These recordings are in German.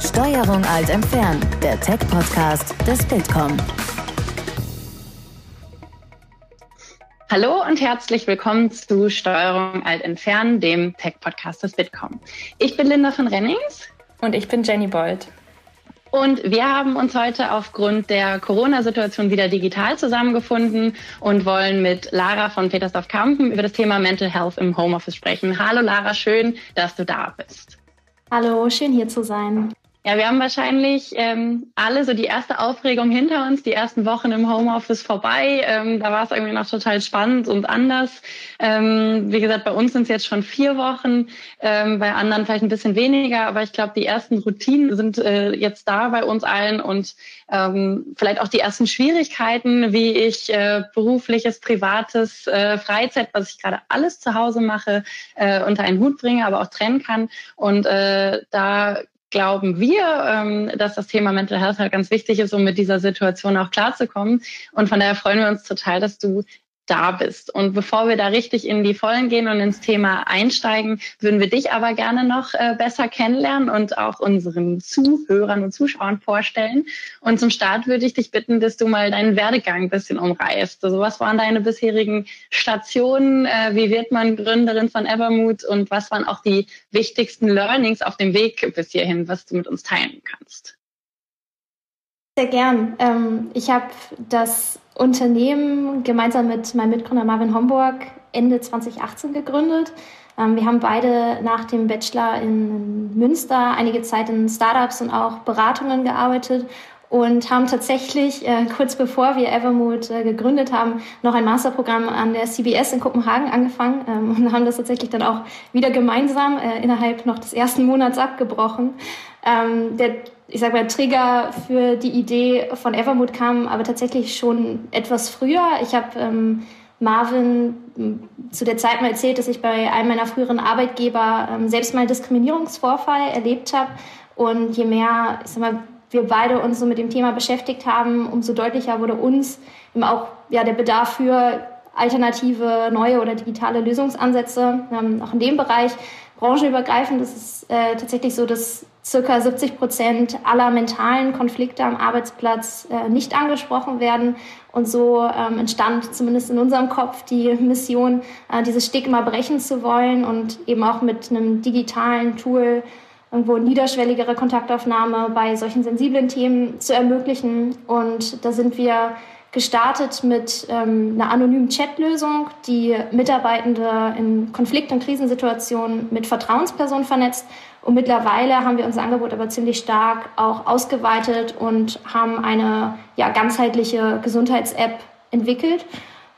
Steuerung alt entfernen, der Tech-Podcast des Bitkom. Hallo und herzlich willkommen zu Steuerung alt entfernen, dem Tech-Podcast des Bitkom. Ich bin Linda von Rennings. Und ich bin Jenny Bold. Und wir haben uns heute aufgrund der Corona-Situation wieder digital zusammengefunden und wollen mit Lara von Petersdorf-Kampen über das Thema Mental Health im Homeoffice sprechen. Hallo Lara, schön, dass du da bist. Hallo, schön hier zu sein. Ja, wir haben wahrscheinlich ähm, alle so die erste Aufregung hinter uns, die ersten Wochen im Homeoffice vorbei. Ähm, da war es irgendwie noch total spannend und anders. Ähm, wie gesagt, bei uns sind es jetzt schon vier Wochen, ähm, bei anderen vielleicht ein bisschen weniger, aber ich glaube, die ersten Routinen sind äh, jetzt da bei uns allen und ähm, vielleicht auch die ersten Schwierigkeiten, wie ich äh, berufliches, privates, äh, Freizeit, was ich gerade alles zu Hause mache, äh, unter einen Hut bringe, aber auch trennen kann. Und äh, da glauben wir, ähm, dass das Thema Mental Health halt ganz wichtig ist, um mit dieser Situation auch klarzukommen. Und von daher freuen wir uns total, dass du da bist. Und bevor wir da richtig in die Vollen gehen und ins Thema einsteigen, würden wir dich aber gerne noch äh, besser kennenlernen und auch unseren Zuhörern und Zuschauern vorstellen. Und zum Start würde ich dich bitten, dass du mal deinen Werdegang ein bisschen umreißt. Also was waren deine bisherigen Stationen? Äh, wie wird man Gründerin von Evermood? Und was waren auch die wichtigsten Learnings auf dem Weg bis hierhin, was du mit uns teilen kannst? Sehr gern. Ähm, ich habe das Unternehmen gemeinsam mit meinem Mitgründer Marvin Homburg Ende 2018 gegründet. Ähm, wir haben beide nach dem Bachelor in Münster einige Zeit in Startups und auch Beratungen gearbeitet und haben tatsächlich äh, kurz bevor wir Evermood äh, gegründet haben, noch ein Masterprogramm an der CBS in Kopenhagen angefangen ähm, und haben das tatsächlich dann auch wieder gemeinsam äh, innerhalb noch des ersten Monats abgebrochen. Ähm, der ich sag mal, Trigger für die Idee von Evermood kam aber tatsächlich schon etwas früher. Ich habe ähm, Marvin zu der Zeit mal erzählt, dass ich bei einem meiner früheren Arbeitgeber ähm, selbst mal einen Diskriminierungsvorfall erlebt habe. Und je mehr, ich sag mal, wir beide uns so mit dem Thema beschäftigt haben, umso deutlicher wurde uns eben auch ja, der Bedarf für alternative, neue oder digitale Lösungsansätze, ähm, auch in dem Bereich. Branchenübergreifend ist es äh, tatsächlich so, dass circa 70 Prozent aller mentalen Konflikte am Arbeitsplatz äh, nicht angesprochen werden. Und so ähm, entstand zumindest in unserem Kopf die Mission, äh, dieses Stigma brechen zu wollen und eben auch mit einem digitalen Tool irgendwo niederschwelligere Kontaktaufnahme bei solchen sensiblen Themen zu ermöglichen. Und da sind wir gestartet mit ähm, einer anonymen Chatlösung, die Mitarbeitende in Konflikt- und Krisensituationen mit Vertrauenspersonen vernetzt und mittlerweile haben wir unser Angebot aber ziemlich stark auch ausgeweitet und haben eine ja, ganzheitliche Gesundheits-App entwickelt.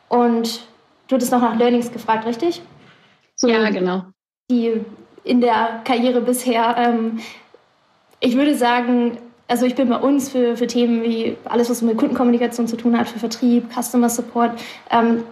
Und du hattest noch nach Learnings gefragt, richtig? So, ja, genau. Die in der Karriere bisher. Ähm, ich würde sagen, also ich bin bei uns für, für Themen wie alles, was mit Kundenkommunikation zu tun hat, für Vertrieb, Customer Support, ähm,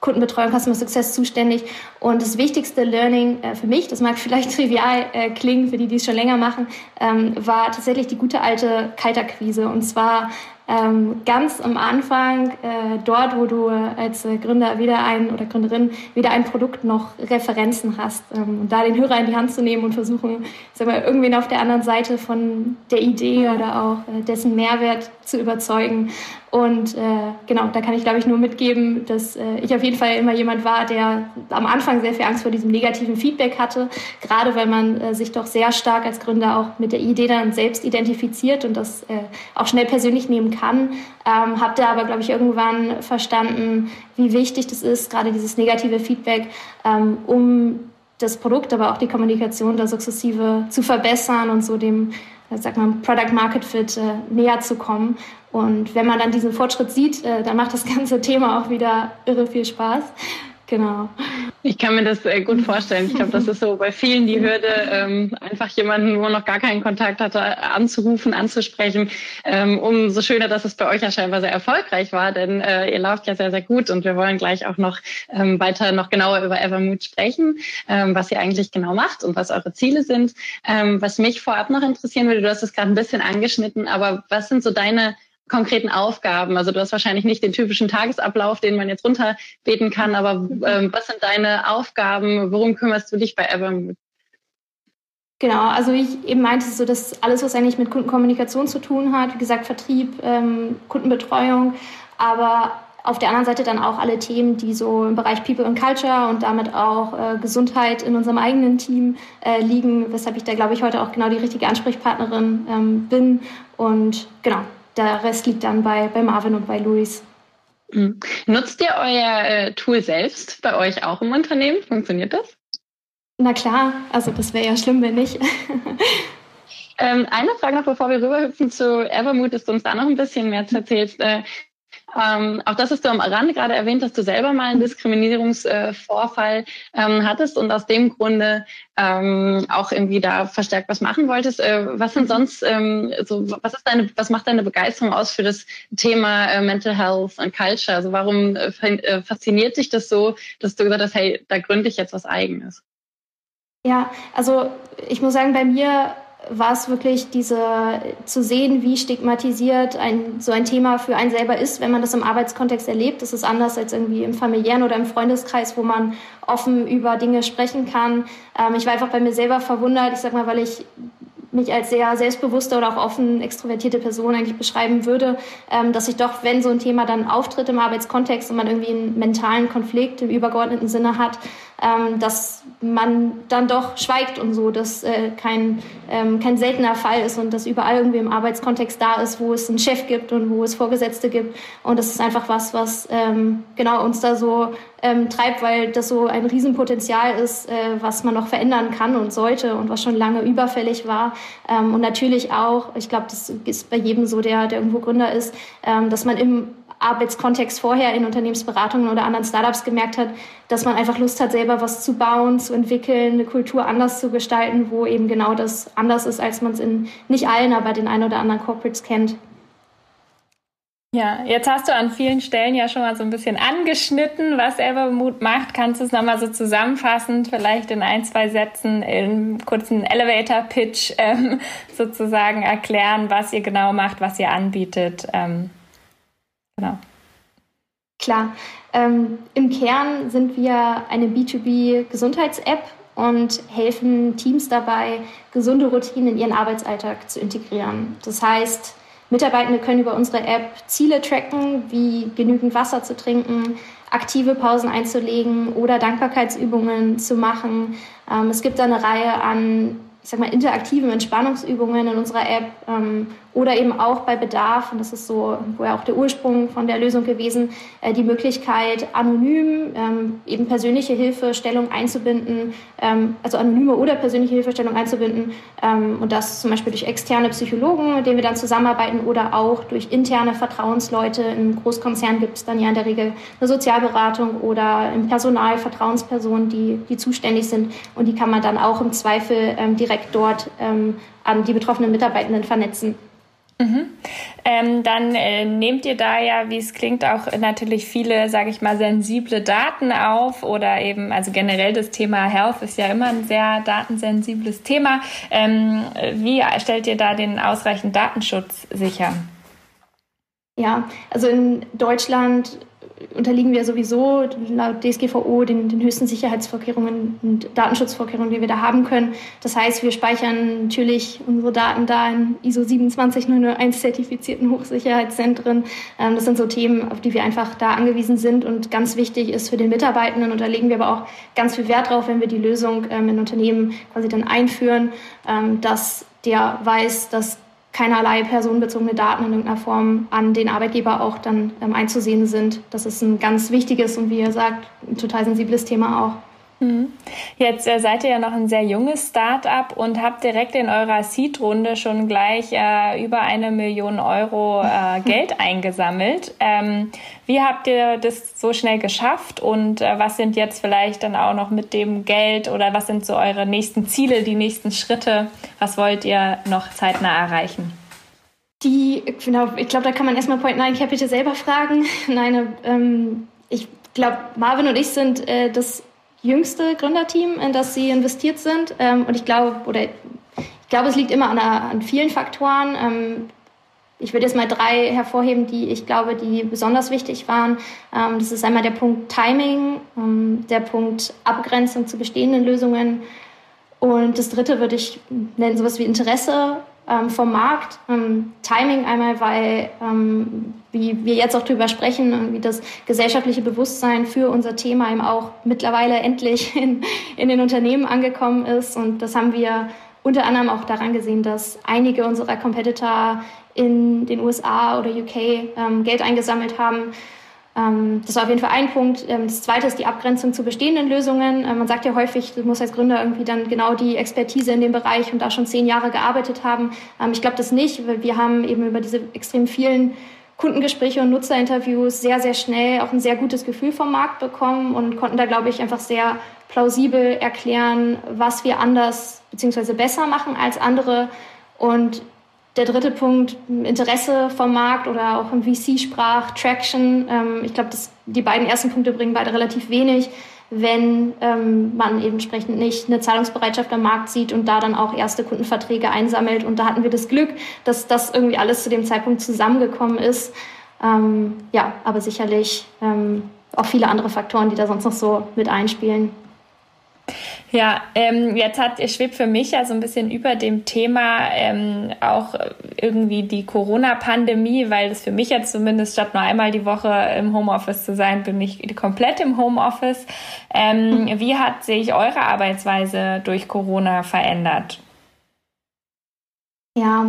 Kundenbetreuung, Customer Success zuständig. Und das wichtigste Learning äh, für mich, das mag vielleicht trivial äh, klingen, für die, die es schon länger machen, ähm, war tatsächlich die gute alte Kaltakquise. Und zwar ähm, ganz am Anfang, äh, dort, wo du als Gründer wieder ein oder Gründerin wieder ein Produkt noch Referenzen hast, ähm, da den Hörer in die Hand zu nehmen und versuchen, sag mal, irgendwen auf der anderen Seite von der Idee oder auch äh, dessen Mehrwert zu überzeugen. Und äh, genau, da kann ich, glaube ich, nur mitgeben, dass äh, ich auf jeden Fall immer jemand war, der am Anfang sehr viel Angst vor diesem negativen Feedback hatte, gerade weil man äh, sich doch sehr stark als Gründer auch mit der Idee dann selbst identifiziert und das äh, auch schnell persönlich nehmen kann. Ähm, habe da aber, glaube ich, irgendwann verstanden, wie wichtig das ist, gerade dieses negative Feedback, ähm, um das Produkt, aber auch die Kommunikation da sukzessive zu verbessern und so dem, sag mal, Product Market Fit äh, näher zu kommen. Und wenn man dann diesen Fortschritt sieht, äh, dann macht das ganze Thema auch wieder irre viel Spaß. Genau. Ich kann mir das äh, gut vorstellen. Ich glaube, das ist so bei vielen die Hürde, ähm, einfach jemanden, wo man noch gar keinen Kontakt hatte, anzurufen, anzusprechen. Ähm, umso schöner, dass es bei euch ja scheinbar sehr erfolgreich war, denn äh, ihr lauft ja sehr, sehr gut und wir wollen gleich auch noch ähm, weiter noch genauer über Evermood sprechen, was ihr eigentlich genau macht und was eure Ziele sind. Was mich vorab noch interessieren würde, du hast es gerade ein bisschen angeschnitten, aber was sind so deine konkreten Aufgaben? Also du hast wahrscheinlich nicht den typischen Tagesablauf, den man jetzt runterbeten kann, aber ähm, was sind deine Aufgaben? Worum kümmerst du dich bei Evermood? Genau, also ich eben meinte so, dass alles, was eigentlich mit Kundenkommunikation zu tun hat, wie gesagt, Vertrieb, ähm, Kundenbetreuung, aber auf der anderen Seite dann auch alle Themen, die so im Bereich People and Culture und damit auch äh, Gesundheit in unserem eigenen Team äh, liegen, weshalb ich da, glaube ich, heute auch genau die richtige Ansprechpartnerin ähm, bin. Und genau, der Rest liegt dann bei, bei Marvin und bei Luis. Mhm. Nutzt ihr euer äh, Tool selbst bei euch auch im Unternehmen? Funktioniert das? Na klar, also das wäre ja schlimm, wenn nicht. Ähm, eine Frage noch, bevor wir rüberhüpfen zu Evermood, dass du uns da noch ein bisschen mehr erzählst. Äh, ähm, auch das hast du am Rande gerade erwähnt, dass du selber mal einen Diskriminierungsvorfall ähm, hattest und aus dem Grunde ähm, auch irgendwie da verstärkt was machen wolltest. Äh, was sind sonst ähm, so, was ist deine, was macht deine Begeisterung aus für das Thema äh, Mental Health und Culture? Also warum äh, äh fasziniert dich das so, dass du gesagt hast, hey, da gründe ich jetzt was eigenes? Ja, also ich muss sagen, bei mir war es wirklich diese zu sehen, wie stigmatisiert ein, so ein Thema für einen selber ist, wenn man das im Arbeitskontext erlebt. Das ist anders als irgendwie im familiären oder im Freundeskreis, wo man offen über Dinge sprechen kann. Ähm, ich war einfach bei mir selber verwundert, ich sag mal, weil ich mich als sehr selbstbewusste oder auch offen extrovertierte Person eigentlich beschreiben würde, ähm, dass ich doch, wenn so ein Thema dann auftritt im Arbeitskontext und man irgendwie einen mentalen Konflikt im übergeordneten Sinne hat, ähm, dass man dann doch schweigt und so, dass äh, kein, ähm, kein seltener Fall ist und dass überall irgendwie im Arbeitskontext da ist, wo es einen Chef gibt und wo es Vorgesetzte gibt. Und das ist einfach was, was ähm, genau uns da so ähm, treibt, weil das so ein Riesenpotenzial ist, äh, was man noch verändern kann und sollte und was schon lange überfällig war. Ähm, und natürlich auch, ich glaube, das ist bei jedem so, der, der irgendwo Gründer ist, ähm, dass man im Arbeitskontext vorher in Unternehmensberatungen oder anderen Startups gemerkt hat, dass man einfach Lust hat, selber was zu bauen, zu entwickeln, eine Kultur anders zu gestalten, wo eben genau das anders ist, als man es in nicht allen, aber den ein oder anderen Corporates kennt. Ja, jetzt hast du an vielen Stellen ja schon mal so ein bisschen angeschnitten, was Evermood macht. Kannst du es nochmal so zusammenfassend, vielleicht in ein, zwei Sätzen, in kurzen Elevator-Pitch ähm, sozusagen erklären, was ihr genau macht, was ihr anbietet? Ähm, genau. Klar. Ähm, Im Kern sind wir eine B2B-Gesundheits-App und helfen Teams dabei, gesunde Routinen in ihren Arbeitsalltag zu integrieren. Das heißt, Mitarbeitende können über unsere App Ziele tracken, wie genügend Wasser zu trinken, aktive Pausen einzulegen oder Dankbarkeitsübungen zu machen. Ähm, es gibt eine Reihe an ich sag mal, interaktiven Entspannungsübungen in unserer App ähm, oder eben auch bei Bedarf, und das ist so wo ja auch der Ursprung von der Lösung gewesen, äh, die Möglichkeit, anonym ähm, eben persönliche Hilfestellung einzubinden, ähm, also anonyme oder persönliche Hilfestellung einzubinden ähm, und das zum Beispiel durch externe Psychologen, mit denen wir dann zusammenarbeiten oder auch durch interne Vertrauensleute. Im Großkonzern gibt es dann ja in der Regel eine Sozialberatung oder im Personal Vertrauenspersonen, die, die zuständig sind und die kann man dann auch im Zweifel direkt dort an die betroffenen Mitarbeitenden vernetzen. Mhm. Ähm, dann äh, nehmt ihr da ja, wie es klingt, auch natürlich viele, sage ich mal, sensible Daten auf oder eben, also generell das Thema Health ist ja immer ein sehr datensensibles Thema. Ähm, wie stellt ihr da den ausreichenden Datenschutz sicher? Ja, also in Deutschland unterliegen wir sowieso laut DSGVO den, den höchsten Sicherheitsvorkehrungen und Datenschutzvorkehrungen, die wir da haben können. Das heißt, wir speichern natürlich unsere Daten da in ISO 27001 zertifizierten Hochsicherheitszentren. Ähm, das sind so Themen, auf die wir einfach da angewiesen sind und ganz wichtig ist für den Mitarbeitenden. Und da legen wir aber auch ganz viel Wert drauf, wenn wir die Lösung ähm, in Unternehmen quasi dann einführen, ähm, dass der weiß, dass keinerlei personenbezogene Daten in irgendeiner Form an den Arbeitgeber auch dann ähm, einzusehen sind. Das ist ein ganz wichtiges und wie ihr sagt, ein total sensibles Thema auch. Mhm. Jetzt äh, seid ihr ja noch ein sehr junges Start-up und habt direkt in eurer Seed-Runde schon gleich äh, über eine Million Euro äh, Geld eingesammelt. Ähm, wie habt ihr das so schnell geschafft und äh, was sind jetzt vielleicht dann auch noch mit dem Geld oder was sind so eure nächsten Ziele, die nächsten Schritte? Was wollt ihr noch zeitnah erreichen? Die, genau, ich glaube, da kann man erstmal Point Nine Capital selber fragen. Nein, ähm, ich glaube, Marvin und ich sind äh, das jüngste Gründerteam, in das sie investiert sind. Ähm, und ich glaube, oder ich glaube, es liegt immer an, an vielen Faktoren. Ähm, ich würde jetzt mal drei hervorheben, die ich glaube, die besonders wichtig waren. Ähm, das ist einmal der Punkt Timing, ähm, der Punkt Abgrenzung zu bestehenden Lösungen Und das dritte würde ich nennen, sowas wie Interesse ähm, vom Markt. Ähm, Timing einmal, weil, ähm, wie wir jetzt auch drüber sprechen, wie das gesellschaftliche Bewusstsein für unser Thema eben auch mittlerweile endlich in, in den Unternehmen angekommen ist. Und das haben wir unter anderem auch daran gesehen, dass einige unserer Competitor in den USA oder UK ähm, Geld eingesammelt haben das war auf jeden Fall ein Punkt. Ähm, das zweite ist die Abgrenzung zu bestehenden Lösungen. Ähm, man sagt ja häufig, du musst als Gründer irgendwie dann genau die Expertise in dem Bereich und da schon zehn Jahre gearbeitet haben. Ich glaube das nicht, weil wir haben eben über diese extrem vielen Kundengespräche und Nutzerinterviews sehr, sehr schnell auch ein sehr gutes Gefühl vom Markt bekommen und konnten da, glaube ich, einfach sehr plausibel erklären, was wir anders bzw. besser machen als andere. Und der dritte Punkt, Interesse vom Markt oder auch im VC-Sprach, Traction. Ähm, ich glaube, die beiden ersten Punkte bringen beide relativ wenig, wenn ähm, man eben entsprechend nicht eine Zahlungsbereitschaft am Markt sieht und da dann auch erste Kundenverträge einsammelt. Und da hatten wir das Glück, dass das irgendwie alles zu dem Zeitpunkt zusammengekommen ist. Ähm, ja, aber sicherlich auch viele andere Faktoren, die da sonst noch so mit einspielen. Ja, ähm, jetzt hat schwebt für mich ja so ein bisschen über dem Thema ähm, auch irgendwie die Corona-Pandemie, weil es für mich jetzt zumindest statt nur einmal die Woche im Homeoffice zu sein, bin ich komplett im Homeoffice. Ähm, mhm. Wie hat sich eure Arbeitsweise durch Corona verändert? Ja,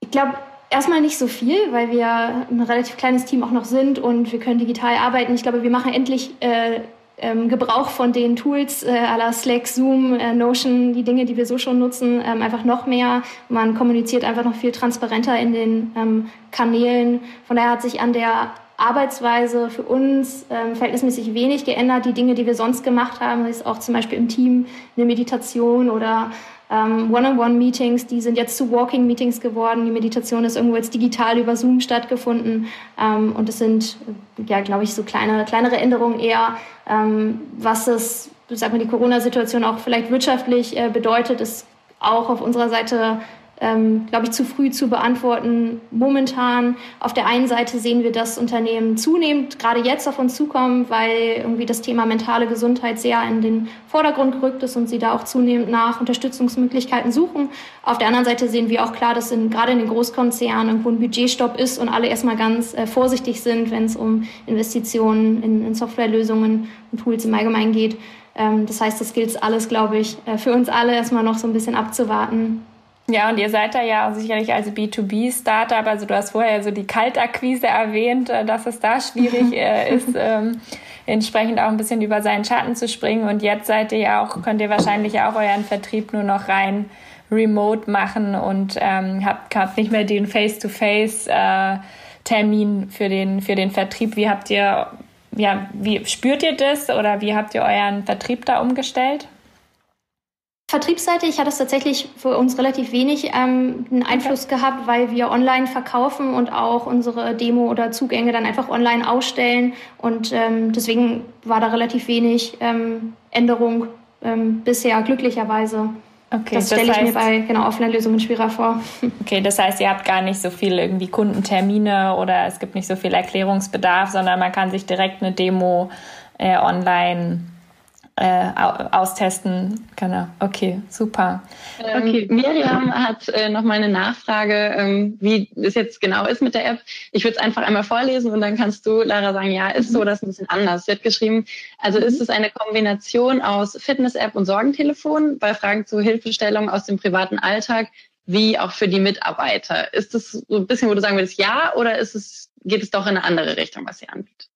ich glaube, erstmal nicht so viel, weil wir ein relativ kleines Team auch noch sind und wir können digital arbeiten. Ich glaube, wir machen endlich äh, ähm, Gebrauch von den Tools äh, aller Slack, Zoom, äh, Notion, die Dinge, die wir so schon nutzen, ähm, einfach noch mehr. Man kommuniziert einfach noch viel transparenter in den ähm, Kanälen. Von daher hat sich an der Arbeitsweise für uns ähm, verhältnismäßig wenig geändert. Die Dinge, die wir sonst gemacht haben, ist auch zum Beispiel im Team eine Meditation oder ähm, One-on-One-Meetings, die sind jetzt zu Walking-Meetings geworden. Die Meditation ist irgendwo jetzt digital über Zoom stattgefunden. Ähm, und es sind, ja, glaube ich, so kleine, kleinere Änderungen eher. Ähm, was es, sag mal, die Corona-Situation auch vielleicht wirtschaftlich äh, bedeutet, ist auch auf unserer Seite ähm, glaube ich, zu früh zu beantworten. Momentan auf der einen Seite sehen wir, dass Unternehmen zunehmend gerade jetzt auf uns zukommen, weil irgendwie das Thema mentale Gesundheit sehr in den Vordergrund gerückt ist und sie da auch zunehmend nach Unterstützungsmöglichkeiten suchen. Auf der anderen Seite sehen wir auch klar, dass in, gerade in den Großkonzernen irgendwo ein Budgetstopp ist und alle erstmal ganz äh, vorsichtig sind, wenn es um Investitionen in, in Softwarelösungen und Tools im Allgemeinen geht. Ähm, das heißt, das gilt alles, glaube ich, äh, für uns alle erstmal noch so ein bisschen abzuwarten, ja, und ihr seid da ja sicherlich als B2B-Startup, also du hast vorher so die Kaltakquise erwähnt, äh, dass es da schwierig äh, ist, ähm, entsprechend auch ein bisschen über seinen Schatten zu springen. Und jetzt seid ihr ja auch, könnt ihr wahrscheinlich auch euren Vertrieb nur noch rein remote machen und ähm, habt, habt nicht mehr den Face-to-Face-Termin äh, für, den, für den Vertrieb. Wie habt ihr, ja, wie spürt ihr das oder wie habt ihr euren Vertrieb da umgestellt? Vertriebsseitig hat es tatsächlich für uns relativ wenig ähm, einen Einfluss okay. gehabt, weil wir online verkaufen und auch unsere Demo oder Zugänge dann einfach online ausstellen. Und ähm, deswegen war da relativ wenig ähm, Änderung ähm, bisher, glücklicherweise. Okay, das, das stelle ich mir bei genau, Offline-Lösungen schwerer vor. Okay, das heißt, ihr habt gar nicht so viel irgendwie Kundentermine oder es gibt nicht so viel Erklärungsbedarf, sondern man kann sich direkt eine Demo äh, online äh, austesten. Genau. Okay, super. Ähm, okay. Miriam hat äh, noch mal eine Nachfrage, ähm, wie es jetzt genau ist mit der App. Ich würde es einfach einmal vorlesen und dann kannst du, Lara, sagen, ja, ist so mhm. oder ist ein bisschen anders. Sie hat geschrieben, also mhm. ist es eine Kombination aus Fitness-App und Sorgentelefon bei Fragen zu Hilfestellung aus dem privaten Alltag, wie auch für die Mitarbeiter. Ist das so ein bisschen, wo du sagen würdest, ja, oder ist es, geht es doch in eine andere Richtung, was sie anbietet?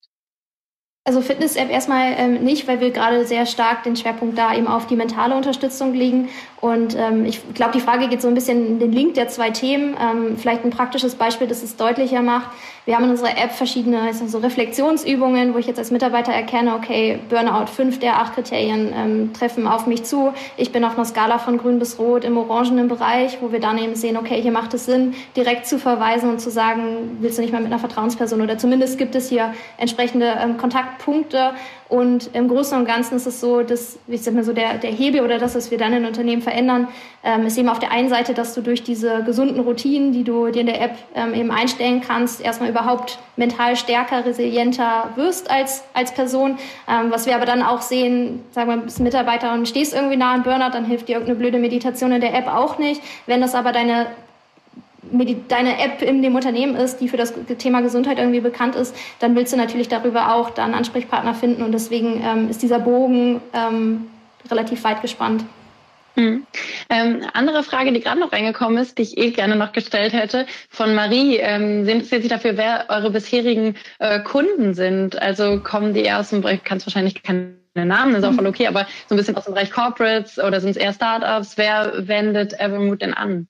Also Fitness-App erstmal ähm, nicht, weil wir gerade sehr stark den Schwerpunkt da eben auf die mentale Unterstützung legen. Und ähm, ich glaube, die Frage geht so ein bisschen in den Link der zwei Themen. Ähm, vielleicht ein praktisches Beispiel, das es deutlicher macht. Wir haben in unserer App verschiedene also Reflexionsübungen, wo ich jetzt als Mitarbeiter erkenne, okay, Burnout, fünf der acht Kriterien ähm, treffen auf mich zu. Ich bin auf einer Skala von grün bis rot im orangenen Bereich, wo wir dann eben sehen, okay, hier macht es Sinn, direkt zu verweisen und zu sagen, willst du nicht mal mit einer Vertrauensperson oder zumindest gibt es hier entsprechende ähm, Kontakte Schwerpunkte und im Großen und Ganzen ist es so, dass, ich sag mal so, der, der Hebel oder das, was wir dann in Unternehmen verändern, ähm, ist eben auf der einen Seite, dass du durch diese gesunden Routinen, die du dir in der App ähm, eben einstellen kannst, erstmal überhaupt mental stärker, resilienter wirst als, als Person. Ähm, was wir aber dann auch sehen, sagen wir, bist Mitarbeiter und stehst irgendwie nah an Burnout, dann hilft dir irgendeine blöde Meditation in der App auch nicht. Wenn das aber deine deine App in dem Unternehmen ist, die für das Thema Gesundheit irgendwie bekannt ist, dann willst du natürlich darüber auch dann Ansprechpartner finden und deswegen ähm, ist dieser Bogen ähm, relativ weit gespannt. Mhm. Ähm, andere Frage, die gerade noch reingekommen ist, die ich eh gerne noch gestellt hätte, von Marie. Ähm, Sie interessiert sich dafür, wer eure bisherigen äh, Kunden sind. Also kommen die eher aus dem Bereich, kannst wahrscheinlich keine Namen, ist auch voll okay, aber so ein bisschen aus dem Bereich Corporates oder sind es eher Startups? Wer wendet Evermood denn an?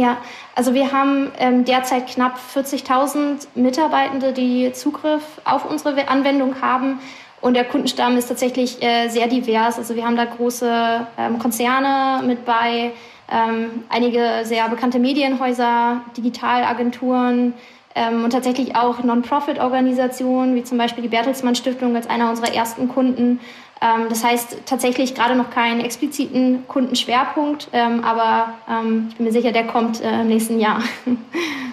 Ja, also wir haben ähm, derzeit knapp 40.000 Mitarbeitende, die Zugriff auf unsere Anwendung haben. Und der Kundenstamm ist tatsächlich äh, sehr divers. Also wir haben da große ähm, Konzerne mit bei, ähm, einige sehr bekannte Medienhäuser, Digitalagenturen ähm, und tatsächlich auch Non-Profit-Organisationen, wie zum Beispiel die Bertelsmann Stiftung als einer unserer ersten Kunden. Ähm, das heißt tatsächlich gerade noch keinen expliziten Kundenschwerpunkt, ähm, aber ähm, ich bin mir sicher, der kommt äh, im nächsten Jahr.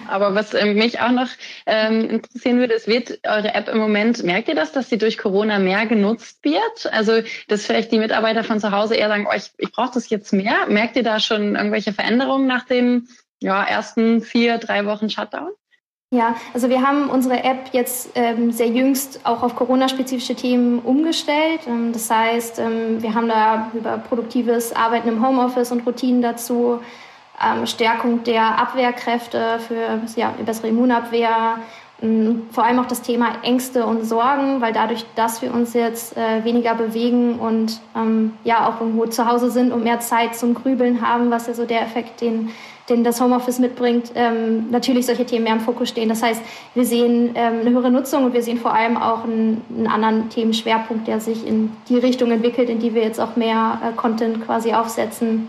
Aber was äh, mich auch noch ähm, interessieren würde, es wird eure App im Moment, merkt ihr das, dass sie durch Corona mehr genutzt wird? Also, dass vielleicht die Mitarbeiter von zu Hause eher sagen, oh, ich, ich brauche das jetzt mehr. Merkt ihr da schon irgendwelche Veränderungen nach dem ja, ersten vier, drei Wochen Shutdown? Ja, also wir haben unsere App jetzt ähm, sehr jüngst auch auf Corona-spezifische Themen umgestellt. Ähm, das heißt, ähm, wir haben da über produktives Arbeiten im Homeoffice und Routinen dazu, ähm, Stärkung der Abwehrkräfte für ja, bessere Immunabwehr, ähm, vor allem auch das Thema Ängste und Sorgen, weil dadurch, dass wir uns jetzt äh, weniger bewegen und ähm, ja auch irgendwo zu Hause sind und mehr Zeit zum Grübeln haben, was ja so der Effekt, den den das Homeoffice mitbringt, ähm, natürlich solche Themen mehr im Fokus stehen. Das heißt, wir sehen ähm, eine höhere Nutzung und wir sehen vor allem auch einen, einen, anderen Themenschwerpunkt, der sich in die Richtung entwickelt, in die wir jetzt auch mehr äh, Content quasi aufsetzen.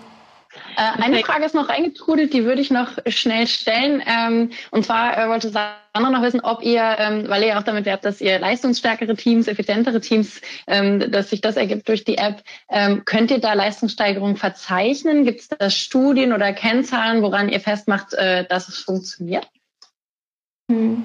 Äh, eine Frage ist noch reingetrudelt, die würde ich noch schnell stellen. Ähm, und zwar äh, wollte Sandra noch wissen, ob ihr, ähm, weil ihr auch damit werbt, dass ihr leistungsstärkere Teams, effizientere Teams, ähm, dass sich das ergibt durch die App, ähm, könnt ihr da Leistungssteigerungen verzeichnen? Gibt es da Studien oder Kennzahlen, woran ihr festmacht, äh, dass es funktioniert? Hm.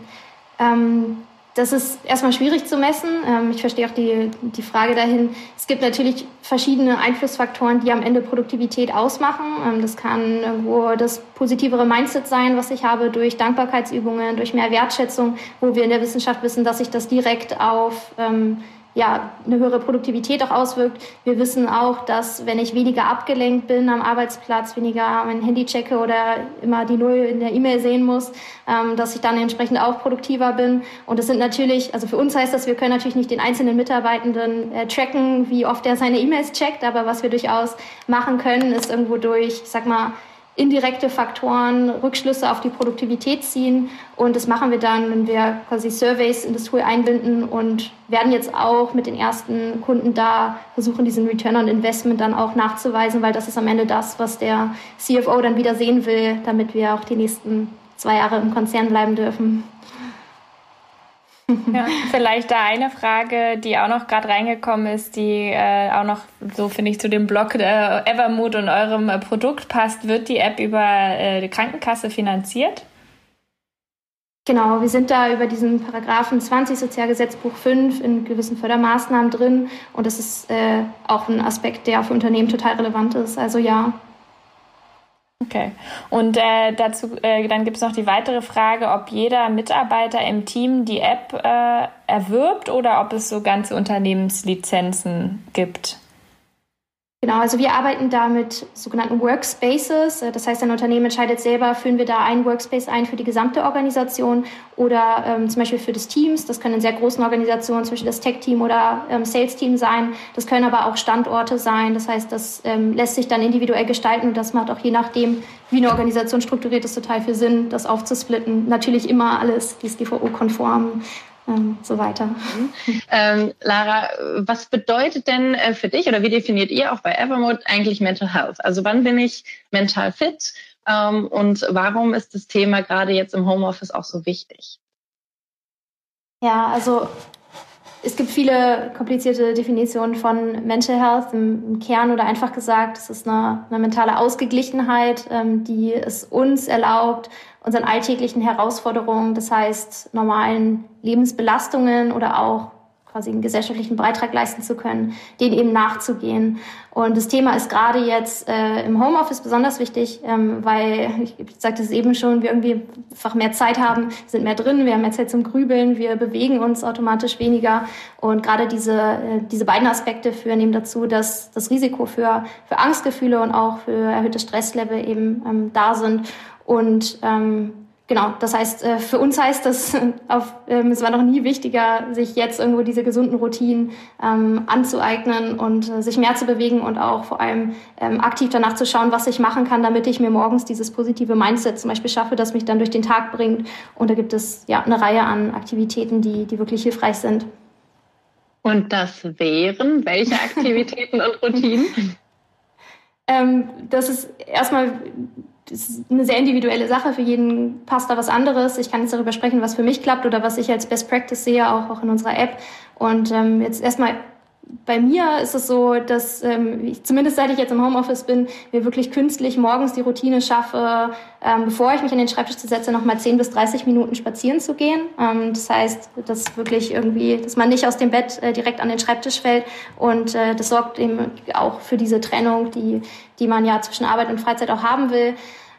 Ähm, das ist erstmal schwierig zu messen. Ähm, ich verstehe auch die, die Frage dahin. Es gibt natürlich verschiedene Einflussfaktoren, die am Ende Produktivität ausmachen. Ähm, das kann irgendwo das positivere Mindset sein, was ich habe durch Dankbarkeitsübungen, durch mehr Wertschätzung, wo wir in der Wissenschaft wissen, dass sich das direkt auf ähm, ja, eine höhere Produktivität auch auswirkt. Wir wissen auch, dass wenn ich weniger abgelenkt bin am Arbeitsplatz, weniger mein Handy checke oder immer die Null in der E-Mail sehen muss, ähm, dass ich dann entsprechend auch produktiver bin. Und das sind natürlich, also für uns heißt das, wir können natürlich nicht den einzelnen Mitarbeitenden äh, tracken, wie oft er seine E-Mails checkt, aber was wir durchaus machen können, ist irgendwo durch, ich sag mal, indirekte Faktoren Rückschlüsse auf die Produktivität ziehen. Und das machen wir dann, wenn wir quasi Surveys in das Tool einbinden und werden jetzt auch mit den ersten Kunden da versuchen, diesen Return on Investment dann auch nachzuweisen, weil das ist am Ende das, was der CFO dann wieder sehen will, damit wir auch die nächsten zwei Jahre im Konzern bleiben dürfen. Ja, vielleicht da eine Frage, die auch noch gerade reingekommen ist, die äh, auch noch so finde ich zu dem Blog äh, Evermood und eurem äh, Produkt passt. Wird die App über äh, die Krankenkasse finanziert? Genau, wir sind da über diesen Paragraphen 20 Sozialgesetzbuch 5 in gewissen Fördermaßnahmen drin und das ist äh, auch ein Aspekt, der für Unternehmen total relevant ist. Also ja, Okay. Und äh, dazu, äh, dann gibt es noch die weitere Frage, ob jeder Mitarbeiter im Team die App äh, erwirbt oder ob es so ganze Unternehmenslizenzen gibt. Genau, also wir arbeiten da mit sogenannten Workspaces. Das heißt, ein Unternehmen entscheidet selber, führen wir da einen Workspace ein für die gesamte Organisation oder ähm, zum Beispiel für das Teams. Das können in sehr großen Organisationen, zum Beispiel das Tech-Team oder ähm, Sales-Team sein. Das können aber auch Standorte sein. Das heißt, das ähm, lässt sich dann individuell gestalten und das macht auch je nachdem, wie eine Organisation strukturiert ist, total viel Sinn, das aufzusplitten. Natürlich immer alles DSGVO-konform ähm, so weiter. Ähm, Lara, was bedeutet denn äh, für dich oder wie definiert ihr auch bei Evermode eigentlich Mental Health? Also wann bin ich mental fit ähm, und warum ist das Thema gerade jetzt im Homeoffice auch so wichtig? Ja, also es gibt viele komplizierte Definitionen von Mental Health im, Kern oder einfach gesagt, es ist eine, eine mentale Ausgeglichenheit, ähm, die es uns erlaubt, unseren alltäglichen Herausforderungen, das heißt normalen Lebensbelastungen oder auch quasi einen gesellschaftlichen Beitrag leisten zu können, den eben nachzugehen. Und das Thema ist gerade jetzt äh, im Homeoffice besonders wichtig, ähm, weil, ich, ich sagte es eben schon, wir irgendwie einfach mehr Zeit haben, sind mehr drin, wir haben mehr Zeit zum Grübeln, wir bewegen uns automatisch weniger. Und gerade diese, äh, diese beiden Aspekte führen eben dazu, dass das Risiko für, für Angstgefühle und auch für erhöhte Stresslevel eben ähm, da sind. Und ähm, Genau, das heißt, äh, für uns heißt das, auf, ähm, es war noch nie wichtiger, sich jetzt irgendwo diese gesunden Routinen ähm, anzueignen und äh, sich mehr zu bewegen und auch vor allem ähm, aktiv danach zu schauen, was ich machen kann, damit ich mir morgens dieses positive Mindset zum Beispiel schaffe, das mich dann durch den Tag bringt. Und da gibt es ja eine Reihe an Aktivitäten, die, die wirklich hilfreich sind. Und das wären welche Aktivitäten und Routinen? Ähm, das ist erstmal das ist eine sehr individuelle Sache. Für jeden passt da was anderes. Ich kann jetzt darüber sprechen, was für mich klappt oder was ich als Best Practice sehe, auch, auch in unserer App. Und ähm, jetzt erstmal bei mir ist es so, dass ähm, ich, zumindest seit ich jetzt im Homeoffice bin, mir wirklich künstlich morgens die Routine schaffe, ähm, bevor ich mich an den Schreibtisch setze, noch mal 10 bis 30 Minuten spazieren zu gehen. Ähm, das heißt, dass wirklich irgendwie, dass man nicht aus dem Bett äh, direkt an den Schreibtisch fällt und äh, das sorgt eben auch für diese Trennung, die, die man ja zwischen Arbeit und Freizeit auch haben will.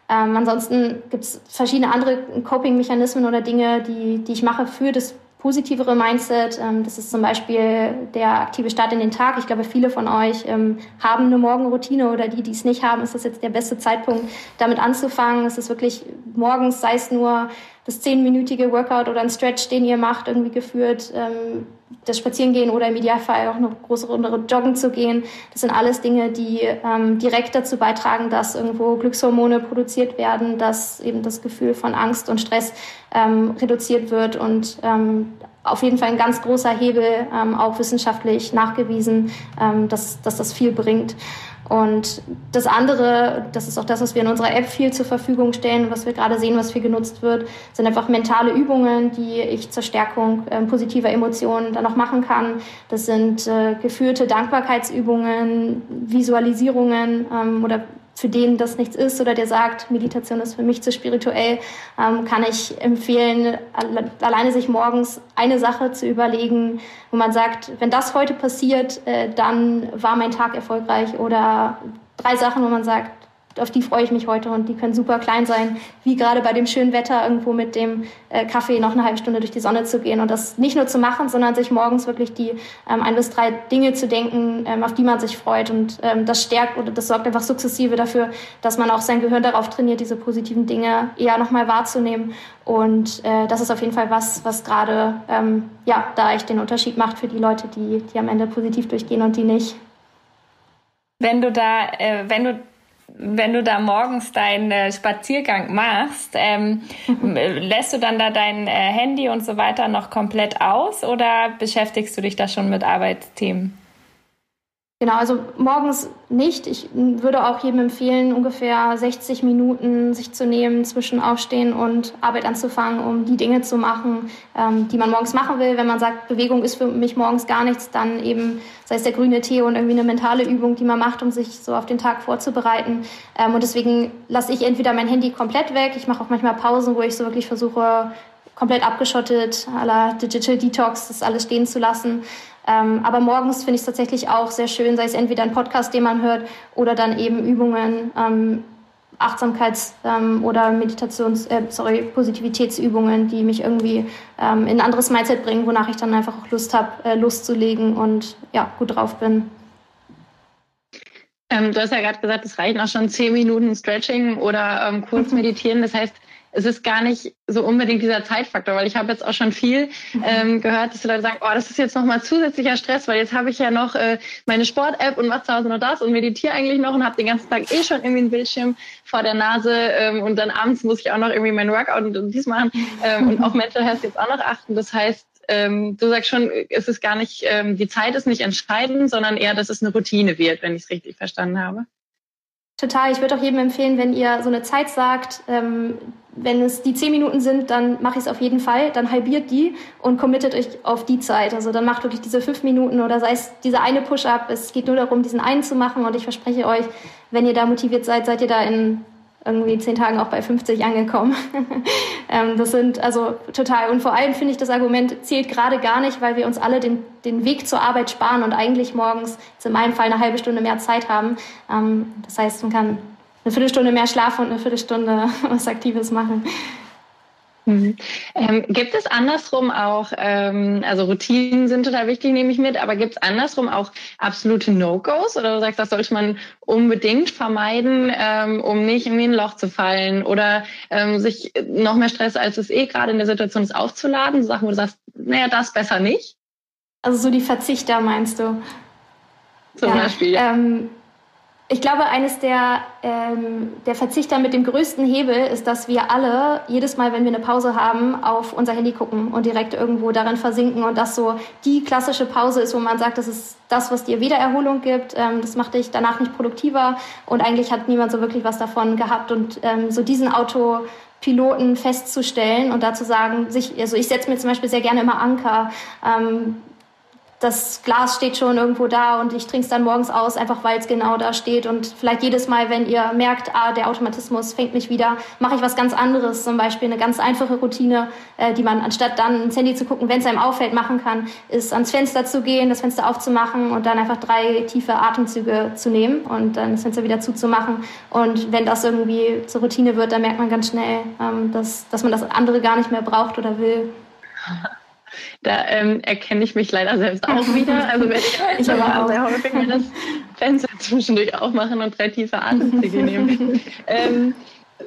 Ähm, ansonsten gibt es verschiedene andere Coping-Mechanismen oder Dinge, die, die ich mache für das positivere Mindset. Ähm, das ist zum Beispiel der aktive Start in den Tag. Ich glaube, viele von euch ähm, haben eine Morgenroutine oder die, die es nicht haben, ist das jetzt der beste Zeitpunkt, damit anzufangen. Es ist wirklich morgens, sei es nur das zehnminütige Workout oder ein Stretch, den ihr macht, irgendwie geführt, ähm, das Spazierengehen oder im Idealfall auch eine große Runde joggen zu gehen. Das sind alles Dinge, die ähm, direkt dazu beitragen, dass irgendwo Glückshormone produziert werden, dass eben das Gefühl von Angst und Stress ähm, reduziert wird und ähm, auf jeden Fall ein ganz großer Hebel, ähm, auch wissenschaftlich nachgewiesen, ähm, dass, dass das viel bringt. Und das andere, das ist auch das, was wir in unserer App viel zur Verfügung stellen, was wir gerade sehen, was viel genutzt wird, sind einfach mentale Übungen, die ich zur Stärkung äh, positiver Emotionen dann noch machen kann. Das sind äh, geführte Dankbarkeitsübungen, Visualisierungen ähm, oder für den das nichts ist oder der sagt, Meditation ist für mich zu spirituell, ähm, kann ich empfehlen, alleine sich morgens eine Sache zu überlegen, wo man sagt, wenn das heute passiert, äh, dann war mein Tag erfolgreich oder drei Sachen, wo man sagt, auf die freue ich mich heute und die können super klein sein, wie gerade bei dem schönen Wetter irgendwo mit dem äh, Kaffee noch eine halbe Stunde durch die Sonne zu gehen und das nicht nur zu machen, sondern sich morgens wirklich die ähm, ein bis drei Dinge zu denken, ähm, auf die man sich freut und ähm, das stärkt oder das sorgt einfach sukzessive dafür, dass man auch sein Gehirn darauf trainiert, diese positiven Dinge eher nochmal wahrzunehmen und äh, das ist auf jeden Fall was, was gerade ähm, ja da echt den Unterschied macht für die Leute, die die am Ende positiv durchgehen und die nicht. Wenn du da, äh, wenn du wenn du da morgens deinen äh, Spaziergang machst, ähm, lässt du dann da dein äh, Handy und so weiter noch komplett aus oder beschäftigst du dich da schon mit Arbeitsthemen? Genau, also morgens nicht. Ich würde auch jedem empfehlen, ungefähr 60 Minuten sich zu nehmen zwischen Aufstehen und Arbeit anzufangen, um die Dinge zu machen, ähm, die man morgens machen will. Wenn man sagt, Bewegung ist für mich morgens gar nichts, dann eben sei es der grüne Tee und irgendwie eine mentale Übung, die man macht, um sich so auf den Tag vorzubereiten. Ähm, und deswegen lasse ich entweder mein Handy komplett weg. Ich mache auch manchmal Pausen, wo ich so wirklich versuche, komplett abgeschottet, la Digital Detox, das alles stehen zu lassen. Ähm, aber morgens finde ich es tatsächlich auch sehr schön, sei es entweder ein Podcast, den man hört, oder dann eben Übungen, ähm, Achtsamkeits- ähm, oder Meditations-, äh, sorry, Positivitätsübungen, die mich irgendwie ähm, in ein anderes Mindset bringen, wonach ich dann einfach auch Lust habe, äh, loszulegen und ja, gut drauf bin. Ähm, du hast ja gerade gesagt, es reichen auch schon zehn Minuten Stretching oder ähm, kurz meditieren. Das heißt, es ist gar nicht so unbedingt dieser Zeitfaktor, weil ich habe jetzt auch schon viel mhm. ähm, gehört, dass die Leute sagen, oh, das ist jetzt nochmal zusätzlicher Stress, weil jetzt habe ich ja noch äh, meine Sport-App und mache zu Hause noch das und meditiere eigentlich noch und habe den ganzen Tag eh schon irgendwie einen Bildschirm vor der Nase ähm, und dann abends muss ich auch noch irgendwie mein Workout und, und dies machen ähm, und auf Mental Health jetzt auch noch achten. Das heißt, ähm, du sagst schon, es ist gar nicht, ähm, die Zeit ist nicht entscheidend, sondern eher, dass es eine Routine wird, wenn ich es richtig verstanden habe. Total. Ich würde auch jedem empfehlen, wenn ihr so eine Zeit sagt, ähm, wenn es die zehn Minuten sind, dann mache ich es auf jeden Fall. Dann halbiert die und committet euch auf die Zeit. Also dann macht wirklich diese fünf Minuten oder sei es diese eine Push-up. Es geht nur darum, diesen einen zu machen. Und ich verspreche euch, wenn ihr da motiviert seid, seid ihr da in irgendwie zehn Tagen auch bei 50 angekommen. ähm, das sind also total. Und vor allem finde ich, das Argument zählt gerade gar nicht, weil wir uns alle den, den Weg zur Arbeit sparen und eigentlich morgens, in meinem Fall, eine halbe Stunde mehr Zeit haben. Ähm, das heißt, man kann eine Viertelstunde mehr schlafen und eine Viertelstunde was Aktives machen. Mhm. Ähm, gibt es andersrum auch, ähm, also Routinen sind total wichtig, nehme ich mit, aber gibt es andersrum auch absolute No-Gos oder du sagst, das sollte man unbedingt vermeiden, ähm, um nicht in ein Loch zu fallen oder ähm, sich noch mehr Stress, als es eh gerade in der Situation ist, aufzuladen? Sachen, wo du sagst, naja, das besser nicht? Also so die Verzichter meinst du? Zum ja, Beispiel. Ähm, ich glaube, eines der, ähm, der Verzichter mit dem größten Hebel ist, dass wir alle jedes Mal, wenn wir eine Pause haben, auf unser Handy gucken und direkt irgendwo darin versinken und das so die klassische Pause ist, wo man sagt, das ist das, was dir Wiedererholung gibt, ähm, das macht dich danach nicht produktiver und eigentlich hat niemand so wirklich was davon gehabt und ähm, so diesen Autopiloten festzustellen und dazu sagen, sich, also ich setze mir zum Beispiel sehr gerne immer Anker. Ähm, das Glas steht schon irgendwo da und ich trinke es dann morgens aus, einfach weil es genau da steht. Und vielleicht jedes Mal, wenn ihr merkt, ah, der Automatismus fängt mich wieder, mache ich was ganz anderes. Zum Beispiel eine ganz einfache Routine, äh, die man anstatt dann ins Handy zu gucken, wenn es einem auffällt, machen kann, ist ans Fenster zu gehen, das Fenster aufzumachen und dann einfach drei tiefe Atemzüge zu nehmen und dann das Fenster wieder zuzumachen. Und wenn das irgendwie zur Routine wird, dann merkt man ganz schnell, ähm, dass, dass man das andere gar nicht mehr braucht oder will. Da ähm, erkenne ich mich leider selbst auch wieder. Also wenn ich, ich aber auch sehr häufig mir das Fenster zwischendurch aufmachen und drei tiefe Atemzüge nehmen. ähm,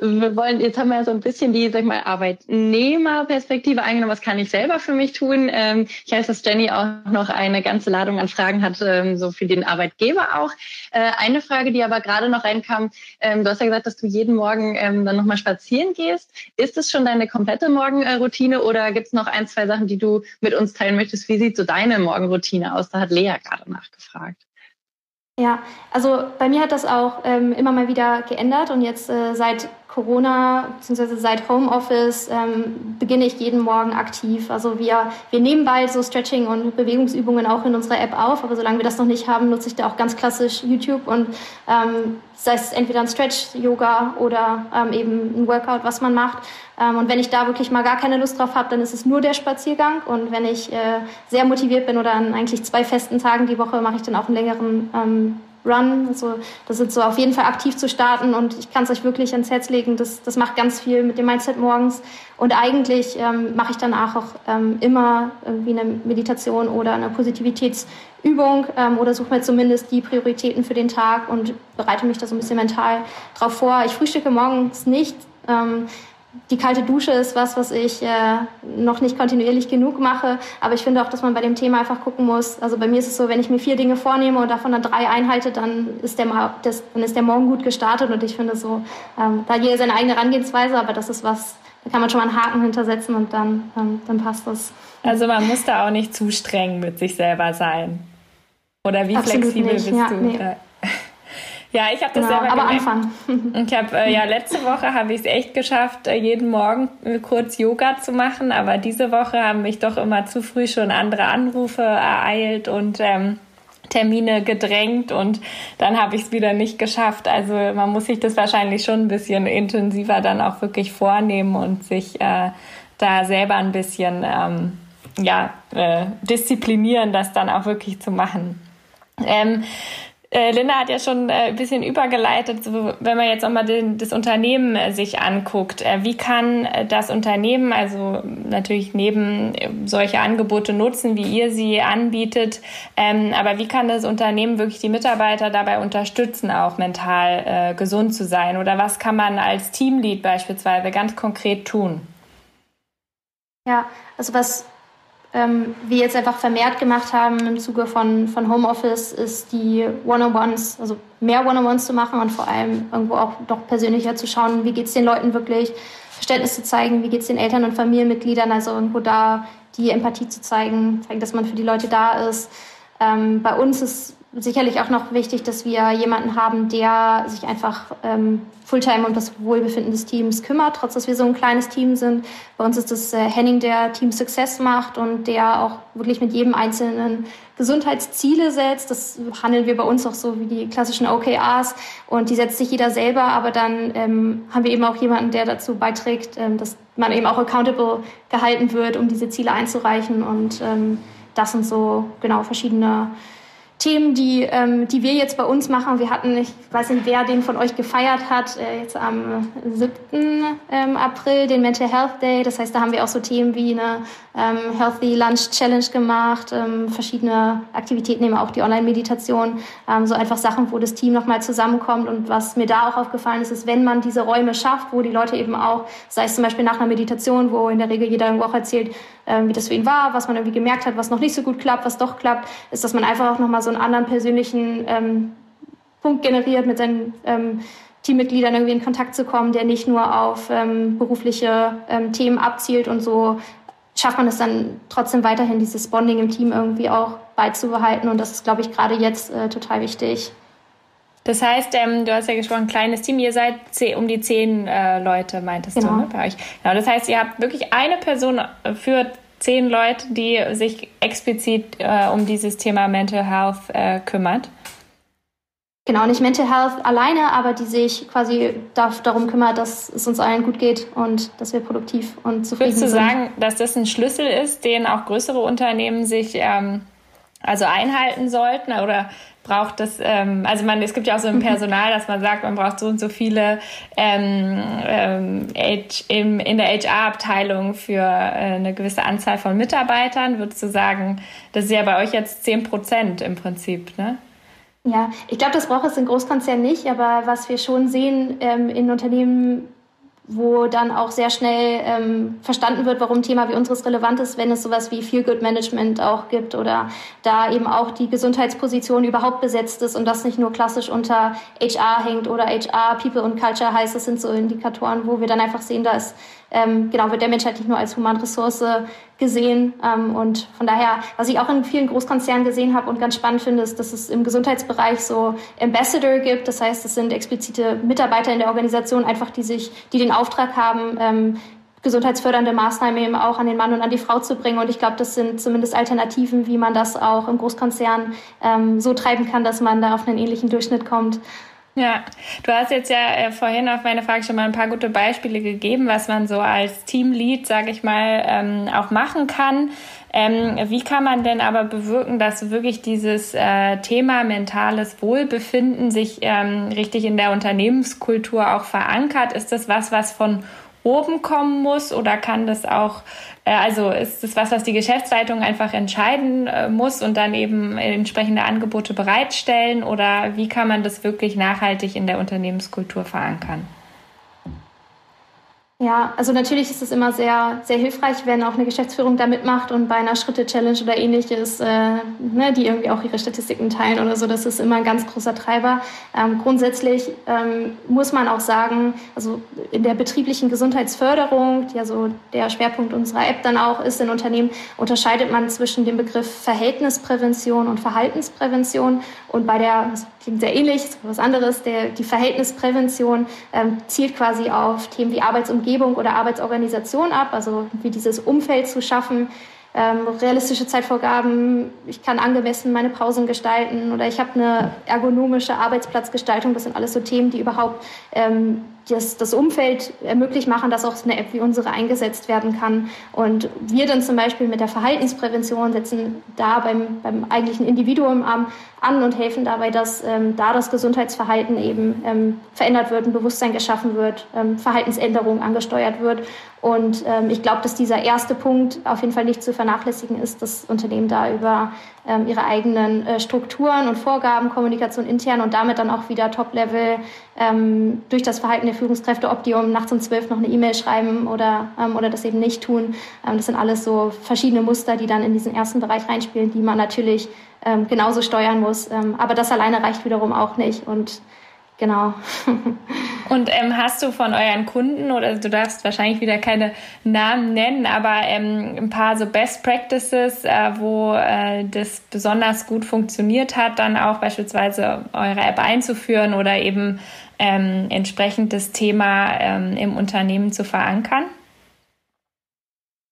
wir wollen, jetzt haben wir so ein bisschen die, sag ich mal, Arbeitnehmerperspektive eingenommen. Was kann ich selber für mich tun? Ähm, ich weiß, dass Jenny auch noch eine ganze Ladung an Fragen hat, ähm, so für den Arbeitgeber auch. Äh, eine Frage, die aber gerade noch reinkam, ähm, du hast ja gesagt, dass du jeden Morgen dann nochmal spazieren gehst. Ist es schon deine komplette Morgenroutine oder gibt es noch ein, zwei Sachen, die du mit uns teilen möchtest? Wie sieht so deine Morgenroutine aus? Da hat Lea gerade nachgefragt. Ja, also bei mir hat das auch ähm, immer mal wieder geändert und jetzt äh, seit Corona bzw. seit Homeoffice ähm, beginne ich jeden Morgen aktiv. Also wir, wir nehmen bald so Stretching und Bewegungsübungen auch in unserer App auf, aber solange wir das noch nicht haben, nutze ich da auch ganz klassisch YouTube und ähm, sei es entweder ein Stretch-Yoga oder ähm, eben ein Workout, was man macht. Ähm, und wenn ich da wirklich mal gar keine Lust drauf habe, dann ist es nur der Spaziergang. Und wenn ich äh, sehr motiviert bin oder an eigentlich zwei festen Tagen die Woche, mache ich dann auch einen längeren ähm, Run. Also das ist so auf jeden Fall aktiv zu starten und ich kann es euch wirklich ans Herz legen. Das, das macht ganz viel mit dem Mindset morgens. Und eigentlich ähm, mache ich danach auch ähm, immer irgendwie eine Meditation oder eine Positivitätsübung ähm, oder suche mir zumindest die Prioritäten für den Tag und bereite mich da so ein bisschen mental drauf vor. Ich frühstücke morgens nicht. Ähm, die kalte Dusche ist was, was ich äh, noch nicht kontinuierlich genug mache. Aber ich finde auch, dass man bei dem Thema einfach gucken muss. Also bei mir ist es so, wenn ich mir vier Dinge vornehme und davon dann drei einhalte, dann ist der, das, dann ist der Morgen gut gestartet. Und ich finde so, ähm, da jeder seine eigene Herangehensweise, aber das ist was, da kann man schon mal einen Haken hintersetzen und dann, ähm, dann passt das. Also man muss da auch nicht zu streng mit sich selber sein. Oder wie Absolut flexibel nicht. bist ja, du? Nee. Ja, ich habe das genau, selber aber anfangen. Ich habe äh, ja letzte Woche habe ich es echt geschafft, äh, jeden Morgen äh, kurz Yoga zu machen, aber diese Woche haben mich doch immer zu früh schon andere Anrufe ereilt und ähm, Termine gedrängt und dann habe ich es wieder nicht geschafft. Also man muss sich das wahrscheinlich schon ein bisschen intensiver dann auch wirklich vornehmen und sich äh, da selber ein bisschen ähm, ja, äh, disziplinieren, das dann auch wirklich zu machen. Ähm, äh, Linda hat ja schon äh, ein bisschen übergeleitet, so, wenn man jetzt auch mal den, das Unternehmen äh, sich anguckt. Äh, wie kann äh, das Unternehmen, also natürlich neben äh, solche Angebote nutzen, wie ihr sie anbietet, ähm, aber wie kann das Unternehmen wirklich die Mitarbeiter dabei unterstützen, auch mental gesund zu sein? Oder was kann man als Teamlead beispielsweise ganz konkret tun? Ja, also was ähm, wir jetzt einfach vermehrt gemacht haben im Zuge von, von Homeoffice, ist die One-on-Ones, also mehr One-on-Ones zu machen und vor allem irgendwo auch doch persönlicher zu schauen, wie geht es den Leuten wirklich, Verständnis zu zeigen, wie geht es den Eltern und Familienmitgliedern, also irgendwo da die Empathie zu zeigen, zeigen, dass man für die Leute da ist. Ähm, bei uns ist sicherlich auch noch wichtig, dass wir jemanden haben, der sich einfach ähm, Fulltime um das Wohlbefinden des Teams kümmert, trotz dass wir so ein kleines Team sind. Bei uns ist es äh, Henning, der Team Success macht und der auch wirklich mit jedem einzelnen Gesundheitsziele setzt. Das handeln wir bei uns auch so wie die klassischen OKRs und die setzt sich jeder selber, aber dann ähm, haben wir eben auch jemanden, der dazu beiträgt, ähm, dass man eben auch accountable gehalten wird, um diese Ziele einzureichen und ähm, das sind so genau verschiedene Themen, die, ähm, die wir jetzt bei uns machen. Wir hatten, ich weiß nicht, wer den von euch gefeiert hat, äh, jetzt am 7. Ähm, April, den Mental Health Day. Das heißt, da haben wir auch so Themen wie eine ähm, Healthy Lunch Challenge gemacht, ähm, verschiedene Aktivitäten, eben auch die Online-Meditation, ähm, so einfach Sachen, wo das Team nochmal zusammenkommt. Und was mir da auch aufgefallen ist, ist, wenn man diese Räume schafft, wo die Leute eben auch, sei es zum Beispiel nach einer Meditation, wo in der Regel jeder irgendwo auch erzählt, ähm, wie das für ihn war, was man irgendwie gemerkt hat, was noch nicht so gut klappt, was doch klappt, ist, dass man einfach auch nochmal so einen anderen persönlichen ähm, Punkt generiert mit seinen ähm, Teammitgliedern irgendwie in Kontakt zu kommen, der nicht nur auf ähm, berufliche ähm, Themen abzielt und so schafft man es dann trotzdem weiterhin, dieses Bonding im Team irgendwie auch beizubehalten. Und das ist, glaube ich, gerade jetzt äh, total wichtig. Das heißt, ähm, du hast ja gesprochen, kleines Team, ihr seid zehn, um die zehn äh, Leute, meintest genau. du, ne, bei euch. Genau, das heißt, ihr habt wirklich eine Person für zehn Leute, die sich explizit äh, um dieses Thema Mental Health äh, kümmert. Genau, nicht Mental Health alleine, aber die sich quasi darum kümmert, dass es uns allen gut geht und dass wir produktiv und zufrieden sind. Würdest du sagen, dass das ein Schlüssel ist, den auch größere Unternehmen sich ähm, also einhalten sollten oder braucht das, ähm, also man, es gibt ja auch so im mhm. Personal, dass man sagt, man braucht so und so viele ähm, ähm, in der HR-Abteilung für äh, eine gewisse Anzahl von Mitarbeitern. Würdest du sagen, das ist ja bei euch jetzt 10 Prozent im Prinzip, ne? Ja, ich glaube, das braucht es in Großkonzernen nicht, aber was wir schon sehen ähm, in Unternehmen, wo dann auch sehr schnell ähm, verstanden wird, warum ein Thema wie unseres relevant ist, wenn es sowas wie Feel Good Management auch gibt oder da eben auch die Gesundheitsposition überhaupt besetzt ist und das nicht nur klassisch unter HR hängt oder HR, People und Culture heißt, das sind so Indikatoren, wo wir dann einfach sehen, da ist ähm, genau, wird der Mensch halt nicht nur als Humanressource gesehen. Ähm, und von daher, was ich auch in vielen Großkonzernen gesehen habe und ganz spannend finde, ist, dass es im Gesundheitsbereich so Ambassador gibt. Das heißt, es sind explizite Mitarbeiter in der Organisation, einfach die sich, die den Auftrag haben, ähm, gesundheitsfördernde Maßnahmen eben auch an den Mann und an die Frau zu bringen. Und ich glaube, das sind zumindest Alternativen, wie man das auch im Großkonzern ähm, so treiben kann, dass man da auf einen ähnlichen Durchschnitt kommt. Ja, du hast jetzt ja äh, vorhin auf meine Frage schon mal ein paar gute Beispiele gegeben, was man so als Teamlead, sage ich mal, ähm, auch machen kann. Ähm, wie kann man denn aber bewirken, dass wirklich dieses äh, Thema mentales Wohlbefinden sich ähm, richtig in der Unternehmenskultur auch verankert? Ist das was, was von oben kommen muss oder kann das auch, also ist das was, was die Geschäftsleitung einfach entscheiden äh, muss und dann eben entsprechende Angebote bereitstellen oder wie kann man das wirklich nachhaltig in der Unternehmenskultur verankern? Ja, also natürlich ist es immer sehr, sehr hilfreich, wenn auch eine Geschäftsführung da mitmacht und bei einer Schritte-Challenge oder ähnliches, äh, ne, die irgendwie auch ihre Statistiken teilen oder so. Das ist immer ein ganz großer Treiber. Ähm, grundsätzlich ähm, muss man auch sagen, also in der betrieblichen Gesundheitsförderung, die ja so der Schwerpunkt unserer App dann auch ist in Unternehmen, unterscheidet man zwischen dem Begriff Verhältnisprävention und Verhaltensprävention. Und bei der, klingt sehr ähnlich, ist was anderes, der, die Verhältnisprävention ähm, zielt quasi auf Themen wie Arbeitsumgebung Arbeitsumgebung oder Arbeitsorganisation ab, also wie dieses Umfeld zu schaffen, ähm, realistische Zeitvorgaben, ich kann angemessen meine Pausen gestalten oder ich habe eine ergonomische Arbeitsplatzgestaltung. Das sind alles so Themen, die überhaupt ähm, das, das Umfeld ermöglicht machen, dass auch eine App wie unsere eingesetzt werden kann. Und wir dann zum Beispiel mit der Verhaltensprävention setzen da beim, beim eigentlichen Individuum an, und helfen dabei, dass ähm, da das Gesundheitsverhalten eben ähm, verändert wird, ein Bewusstsein geschaffen wird, ähm, Verhaltensänderung angesteuert wird. Und ähm, ich glaube, dass dieser erste Punkt auf jeden Fall nicht zu vernachlässigen ist, dass Unternehmen da über ähm, ihre eigenen äh, Strukturen und Vorgaben, Kommunikation intern und damit dann auch wieder Top-Level ähm, durch das Verhalten der Führungskräfte, ob die um nachts um zwölf noch eine E-Mail schreiben oder, ähm, oder das eben nicht tun. Ähm, das sind alles so verschiedene Muster, die dann in diesen ersten Bereich reinspielen, die man natürlich ähm, genauso steuern muss. Ähm, aber das alleine reicht wiederum auch nicht und genau. Und ähm, hast du von euren Kunden, oder du darfst wahrscheinlich wieder keine Namen nennen, aber ähm, ein paar so Best Practices, äh, wo äh, das besonders gut funktioniert hat, dann auch beispielsweise eure App einzuführen oder eben ähm, entsprechend das Thema ähm, im Unternehmen zu verankern?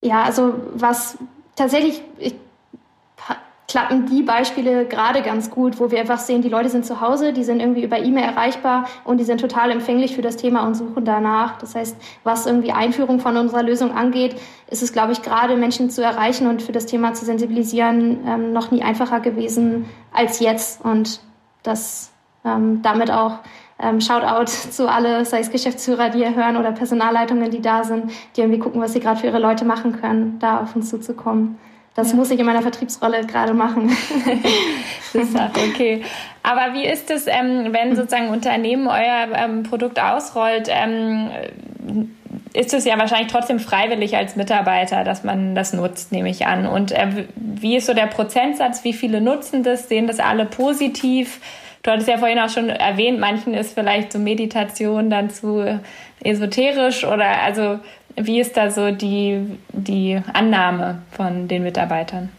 Ja, also was tatsächlich, ich klappen die Beispiele gerade ganz gut, wo wir einfach sehen, die Leute sind zu Hause, die sind irgendwie über E-Mail erreichbar und die sind total empfänglich für das Thema und suchen danach. Das heißt, was irgendwie Einführung von unserer Lösung angeht, ist es, glaube ich, gerade Menschen zu erreichen und für das Thema zu sensibilisieren, ähm, noch nie einfacher gewesen als jetzt und das ähm, damit auch ähm, Shoutout zu alle, sei es Geschäftsführer, die ihr hören oder Personalleitungen, die da sind, die irgendwie gucken, was sie gerade für ihre Leute machen können, da auf uns zuzukommen. Das ja. muss ich in meiner Vertriebsrolle gerade machen. auch okay. Aber wie ist es, ähm, wenn sozusagen Unternehmen euer ähm, Produkt ausrollt? Ähm, ist es ja wahrscheinlich trotzdem freiwillig als Mitarbeiter, dass man das nutzt, nehme ich an. Und äh, wie ist so der Prozentsatz? Wie viele nutzen das? Sehen das alle positiv? Du hattest ja vorhin auch schon erwähnt, manchen ist vielleicht so Meditation dann zu esoterisch oder also wie ist da so die, die Annahme von den Mitarbeitern?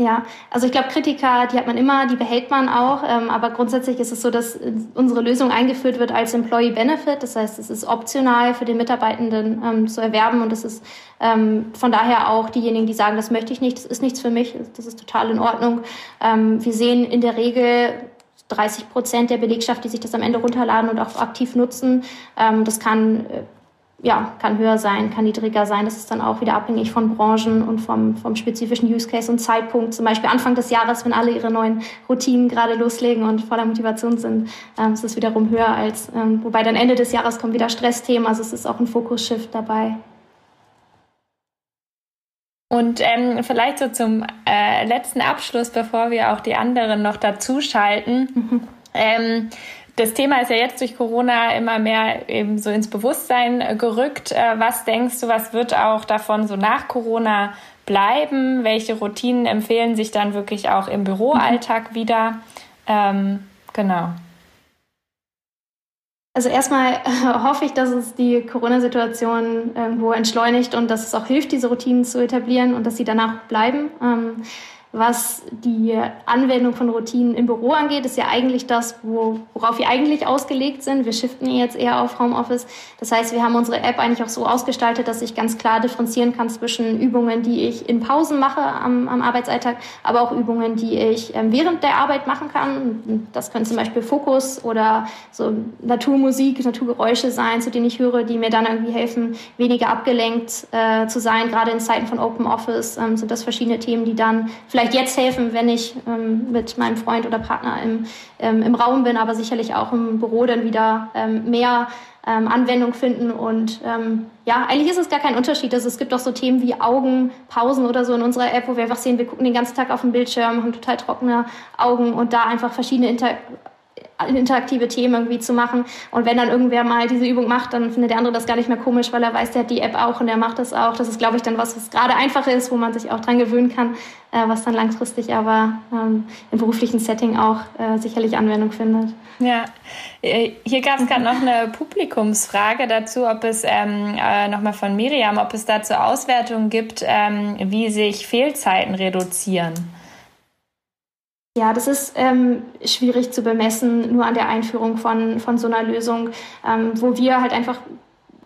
Ja, also ich glaube, Kritiker, die hat man immer, die behält man auch. Ähm, aber grundsätzlich ist es so, dass unsere Lösung eingeführt wird als Employee Benefit. Das heißt, es ist optional für den Mitarbeitenden ähm, zu erwerben und es ist ähm, von daher auch diejenigen, die sagen, das möchte ich nicht, das ist nichts für mich, das ist total in Ordnung. Ähm, wir sehen in der Regel 30 Prozent der Belegschaft, die sich das am Ende runterladen und auch aktiv nutzen. Ähm, das kann äh, ja, kann höher sein, kann niedriger sein. Das ist dann auch wieder abhängig von Branchen und vom, vom spezifischen Use Case und Zeitpunkt. Zum Beispiel Anfang des Jahres, wenn alle ihre neuen Routinen gerade loslegen und voller Motivation sind, ähm, ist es wiederum höher als, ähm, wobei dann Ende des Jahres kommen wieder Stressthemen. Also es ist auch ein Fokus-Shift dabei. Und ähm, vielleicht so zum äh, letzten Abschluss, bevor wir auch die anderen noch dazuschalten. Mhm. Ähm, das Thema ist ja jetzt durch Corona immer mehr eben so ins Bewusstsein äh, gerückt. Äh, was denkst du, was wird auch davon so nach Corona bleiben? Welche Routinen empfehlen sich dann wirklich auch im Büroalltag mhm. wieder? Ähm, genau. Also erstmal äh, hoffe ich, dass es die Corona-Situation irgendwo entschleunigt und dass es auch hilft, diese Routinen zu etablieren und dass sie danach bleiben. Was die Anwendung von Routinen im Büro angeht, ist ja eigentlich das, wo, worauf wir eigentlich ausgelegt sind. Wir shiften jetzt eher auf Homeoffice. Das heißt, wir haben unsere App eigentlich auch so ausgestaltet, dass ich ganz klar differenzieren kann zwischen Übungen, die ich in Pausen mache am, am Arbeitsalltag, aber auch Übungen, die ich ähm, während der Arbeit machen kann. Das können zum Beispiel Fokus oder so Naturmusik, Naturgeräusche sein, zu denen ich höre, die mir dann irgendwie helfen, weniger abgelenkt äh, zu sein. Gerade in Zeiten von Open Office ähm, sind das verschiedene Themen, die dann vielleicht vielleicht jetzt helfen, wenn ich ähm, mit meinem Freund oder Partner im, ähm, im Raum bin, aber sicherlich auch im Büro dann wieder ähm, mehr ähm, Anwendung finden. Und ähm, ja, eigentlich ist es gar kein Unterschied. Also es gibt auch so Themen wie Augenpausen oder so in unserer App, wo wir einfach sehen, wir gucken den ganzen Tag auf den Bildschirm, haben total trockene Augen und da einfach verschiedene Inter interaktive Themen irgendwie zu machen. Und wenn dann irgendwer mal diese Übung macht, dann findet der andere das gar nicht mehr komisch, weil er weiß, der hat die App auch und der macht das auch. Das ist, glaube ich, dann was, was gerade einfach ist, wo man sich auch dran gewöhnen kann, äh, was dann langfristig aber ähm, im beruflichen Setting auch äh, sicherlich Anwendung findet. Ja, äh, hier gab es gerade noch eine Publikumsfrage dazu, ob es ähm, äh, nochmal von Miriam, ob es dazu Auswertungen gibt, ähm, wie sich Fehlzeiten reduzieren. Ja, das ist ähm, schwierig zu bemessen, nur an der Einführung von, von so einer Lösung, ähm, wo wir halt einfach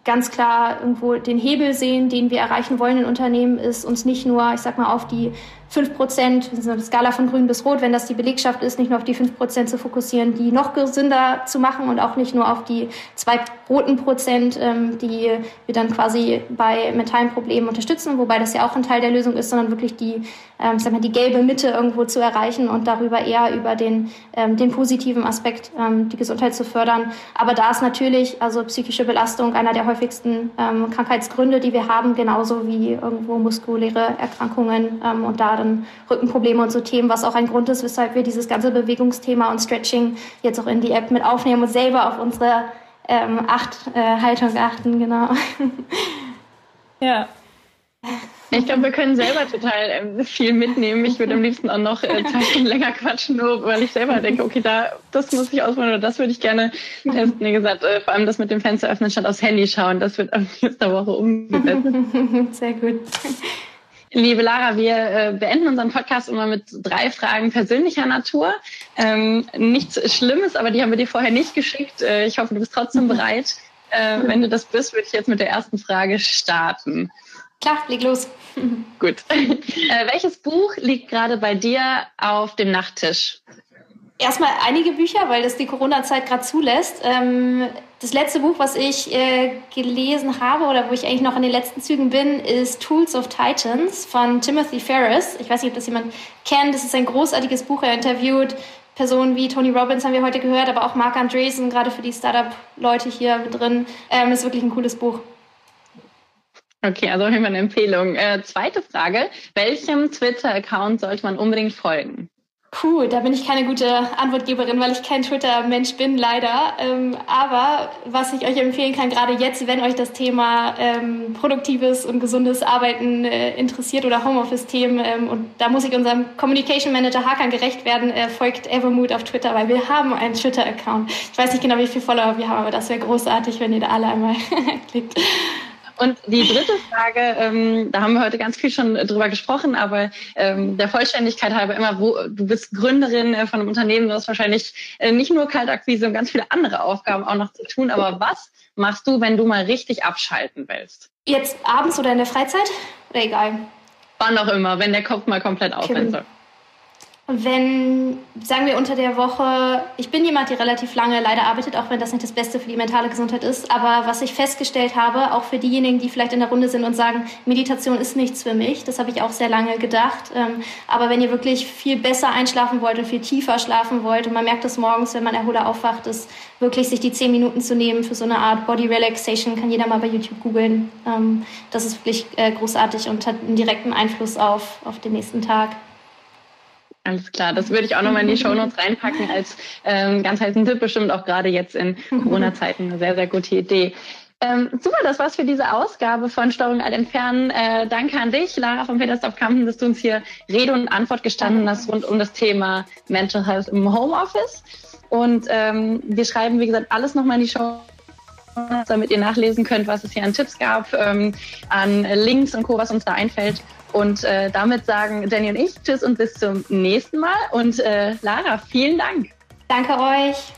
ganz klar irgendwo den Hebel sehen, den wir erreichen wollen in Unternehmen, ist uns nicht nur, ich sag mal, auf die 5 Prozent, eine Skala von grün bis rot, wenn das die Belegschaft ist, nicht nur auf die 5 Prozent zu fokussieren, die noch gesünder zu machen und auch nicht nur auf die zwei roten Prozent, ähm, die wir dann quasi bei mentalen Problemen unterstützen, wobei das ja auch ein Teil der Lösung ist, sondern wirklich die, ähm, sag mal, die gelbe Mitte irgendwo zu erreichen und darüber eher über den, ähm, den positiven Aspekt, ähm, die Gesundheit zu fördern. Aber da ist natürlich also psychische Belastung einer der häufigsten ähm, Krankheitsgründe, die wir haben, genauso wie irgendwo muskuläre Erkrankungen ähm, und da dann Rückenprobleme und so Themen, was auch ein Grund ist, weshalb wir dieses ganze Bewegungsthema und Stretching jetzt auch in die App mit aufnehmen und selber auf unsere ähm, acht, äh, Haltung achten, genau. Ja. Ich glaube, wir können selber total ähm, viel mitnehmen. Ich würde am liebsten auch noch äh, zwei Stunden länger quatschen, nur weil ich selber denke, okay, da, das muss ich ausprobieren oder das würde ich gerne testen. Wie gesagt, äh, vor allem das mit dem Fenster öffnen statt aufs Handy schauen, das wird am nächster Woche umgesetzt. Sehr gut. Liebe Lara, wir äh, beenden unseren Podcast immer mit drei Fragen persönlicher Natur. Ähm, nichts Schlimmes, aber die haben wir dir vorher nicht geschickt. Äh, ich hoffe, du bist trotzdem bereit. Äh, wenn du das bist, würde ich jetzt mit der ersten Frage starten. Klar, leg los. Gut. Äh, welches Buch liegt gerade bei dir auf dem Nachttisch? Erstmal einige Bücher, weil das die Corona-Zeit gerade zulässt. Ähm, das letzte Buch, was ich äh, gelesen habe oder wo ich eigentlich noch an den letzten Zügen bin, ist Tools of Titans von Timothy Ferris. Ich weiß nicht, ob das jemand kennt. Das ist ein großartiges Buch. Er interviewt Personen wie Tony Robbins, haben wir heute gehört, aber auch Mark Andreessen, gerade für die Startup-Leute hier drin. Ähm, ist wirklich ein cooles Buch. Okay, also Fall eine Empfehlung. Äh, zweite Frage. Welchem Twitter-Account sollte man unbedingt folgen? Puh, da bin ich keine gute Antwortgeberin, weil ich kein Twitter-Mensch bin, leider. Ähm, aber was ich euch empfehlen kann, gerade jetzt, wenn euch das Thema ähm, produktives und gesundes Arbeiten äh, interessiert oder Homeoffice-Themen, ähm, und da muss ich unserem Communication Manager Hakan gerecht werden, äh, folgt Evermood auf Twitter, weil wir haben einen Twitter-Account. Ich weiß nicht genau, wie viele Follower wir haben, aber das wäre großartig, wenn ihr da alle einmal klickt. Und die dritte Frage, ähm, da haben wir heute ganz viel schon drüber gesprochen, aber ähm, der Vollständigkeit halber immer, wo du bist Gründerin äh, von einem Unternehmen, du hast wahrscheinlich äh, nicht nur Kaltakquise und ganz viele andere Aufgaben auch noch zu tun, aber was machst du, wenn du mal richtig abschalten willst? Jetzt abends oder in der Freizeit? Oder egal? Wann auch immer, wenn der Kopf mal komplett aufhören soll wenn, sagen wir unter der Woche, ich bin jemand, die relativ lange leider arbeitet, auch wenn das nicht das Beste für die mentale Gesundheit ist, aber was ich festgestellt habe, auch für diejenigen, die vielleicht in der Runde sind und sagen, Meditation ist nichts für mich, das habe ich auch sehr lange gedacht, ähm, aber wenn ihr wirklich viel besser einschlafen wollt und viel tiefer schlafen wollt und man merkt es morgens, wenn man erholer aufwacht, ist wirklich sich die zehn Minuten zu nehmen für so eine Art Body Relaxation, kann jeder mal bei YouTube googeln. Ähm, das ist wirklich äh, großartig und hat einen direkten Einfluss auf, auf den nächsten Tag. Alles klar, das würde ich auch nochmal in die Shownotes reinpacken als ähm, ganz heißen Tipp, bestimmt auch gerade jetzt in Corona-Zeiten eine sehr, sehr gute Idee. Ähm, super, das war's für diese Ausgabe von Steuerung Alt Entfernen. Äh, danke an dich, Lara von Petersdorf Kampen, dass du uns hier Rede und Antwort gestanden hast rund um das Thema Mental Health im Homeoffice. Und ähm, wir schreiben, wie gesagt, alles nochmal in die Show damit ihr nachlesen könnt, was es hier an Tipps gab, ähm, an Links und Co., was uns da einfällt. Und äh, damit sagen Jenny und ich Tschüss und bis zum nächsten Mal. Und äh, Lara, vielen Dank. Danke euch.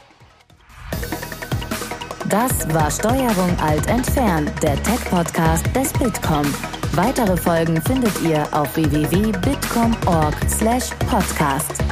Das war Steuerung alt entfernt, der Tech-Podcast des Bitkom. Weitere Folgen findet ihr auf www.bitkom.org/podcast.